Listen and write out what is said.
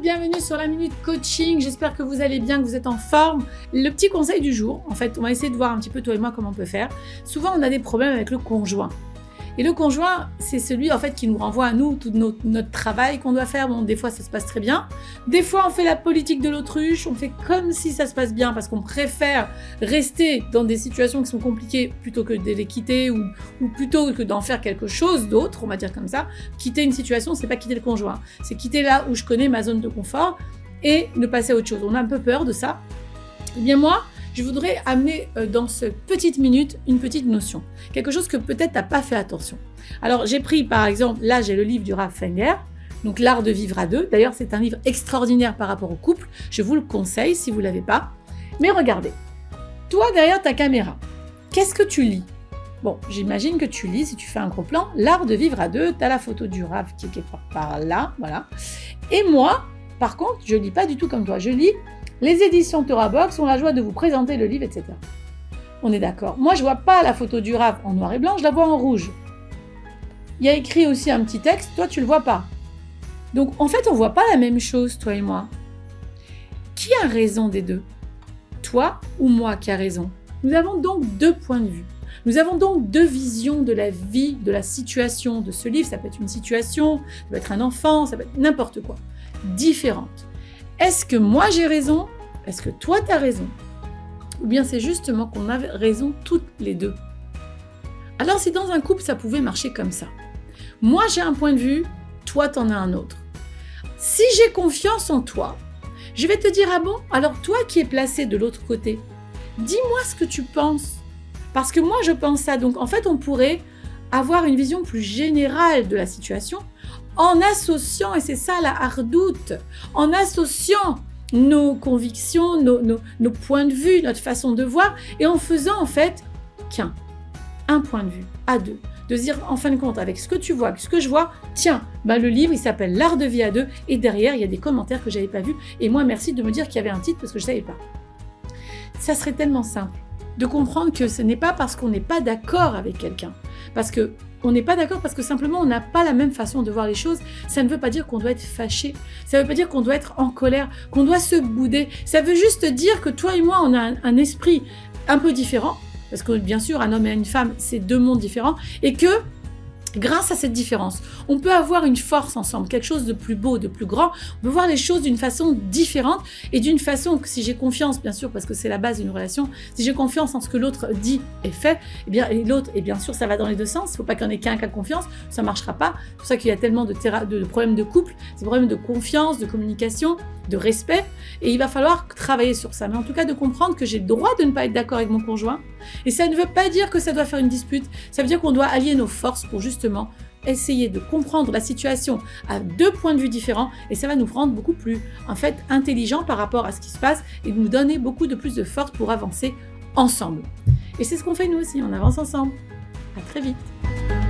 bienvenue sur la Minute Coaching. J'espère que vous allez bien, que vous êtes en forme. Le petit conseil du jour, en fait, on va essayer de voir un petit peu toi et moi comment on peut faire. Souvent, on a des problèmes avec le conjoint. Et le conjoint, c'est celui en fait qui nous renvoie à nous tout notre, travail qu'on doit faire. Bon, des fois ça se passe très bien. Des fois on fait la politique de l'autruche, on fait comme si ça se passe bien parce qu'on préfère rester dans des situations qui sont compliquées plutôt que de les quitter ou, ou plutôt que d'en faire quelque chose d'autre, on va dire comme ça. Quitter une situation, c'est pas quitter le conjoint, c'est quitter là où je connais ma zone de confort et ne passer à autre chose. On a un peu peur de ça. Eh bien moi, je voudrais amener euh, dans cette petite minute une petite notion. Quelque chose que peut-être tu n'as pas fait attention. Alors j'ai pris par exemple, là j'ai le livre du Raph Fenger, donc L'art de vivre à deux. D'ailleurs c'est un livre extraordinaire par rapport au couple. Je vous le conseille si vous l'avez pas. Mais regardez, toi derrière ta caméra, qu'est-ce que tu lis? Bon, j'imagine que tu lis, si tu fais un gros plan, L'art de vivre à deux, tu as la photo du Raph qui est par là, voilà. Et moi, par contre, je lis pas du tout comme toi. Je lis les éditions Box ont la joie de vous présenter le livre, etc. On est d'accord. Moi, je vois pas la photo du rap en noir et blanc, je la vois en rouge. Il y a écrit aussi un petit texte, toi, tu le vois pas. Donc, en fait, on voit pas la même chose, toi et moi. Qui a raison des deux? Toi ou moi qui a raison? Nous avons donc deux points de vue. Nous avons donc deux visions de la vie, de la situation de ce livre. Ça peut être une situation, ça peut être un enfant, ça peut être n'importe quoi. Différentes. Est-ce que moi j'ai raison? Est-ce que toi tu as raison? Ou bien c'est justement qu'on a raison toutes les deux? Alors si dans un couple ça pouvait marcher comme ça. Moi j'ai un point de vue, toi t'en as un autre. Si j'ai confiance en toi, je vais te dire ah bon? Alors toi qui es placé de l'autre côté, dis-moi ce que tu penses. Parce que moi je pense ça. Donc en fait on pourrait avoir une vision plus générale de la situation en associant, et c'est ça la hardoute, en associant nos convictions, nos, points de vue, notre façon de voir, et en faisant en fait qu'un, un point de vue à deux. De dire en fin de compte, avec ce que tu vois, ce que je vois, tiens, ben le livre il s'appelle L'art de vie à deux, et derrière il y a des commentaires que j'avais pas vus, et moi merci de me dire qu'il y avait un titre parce que je savais pas. Ça serait tellement simple de comprendre que ce n'est pas parce qu'on n'est pas d'accord avec quelqu'un, parce que on n'est pas d'accord parce que simplement on n'a pas la même façon de voir les choses. Ça ne veut pas dire qu'on doit être fâché. Ça ne veut pas dire qu'on doit être en colère, qu'on doit se bouder. Ça veut juste dire que toi et moi, on a un, esprit un peu différent. Parce que bien sûr, un homme et une femme, c'est deux mondes différents. Et que Grâce à cette différence, on peut avoir une force ensemble, quelque chose de plus beau, de plus grand. On peut voir les choses d'une façon différente et d'une façon que si j'ai confiance, bien sûr, parce que c'est la base d'une relation, si j'ai confiance en ce que l'autre dit et fait, eh bien, l'autre, et bien sûr, ça va dans les deux sens. Il ne faut pas qu'il en ait qu'un qui a confiance, ça ne marchera pas. C'est pour ça qu'il y a tellement de, problèmes de couple, des problèmes de confiance, de communication, de respect. Et il va falloir travailler sur ça. Mais en tout cas, de comprendre que j'ai le droit de ne pas être d'accord avec mon conjoint. Et ça ne veut pas dire que ça doit faire une dispute. Ça veut dire qu'on doit allier nos forces pour justement essayer de comprendre la situation à deux points de vue différents et ça va nous rendre beaucoup plus en fait intelligents par rapport à ce qui se passe et nous donner beaucoup de plus de force pour avancer ensemble. Et c'est ce qu'on fait nous aussi, on avance ensemble. À très vite.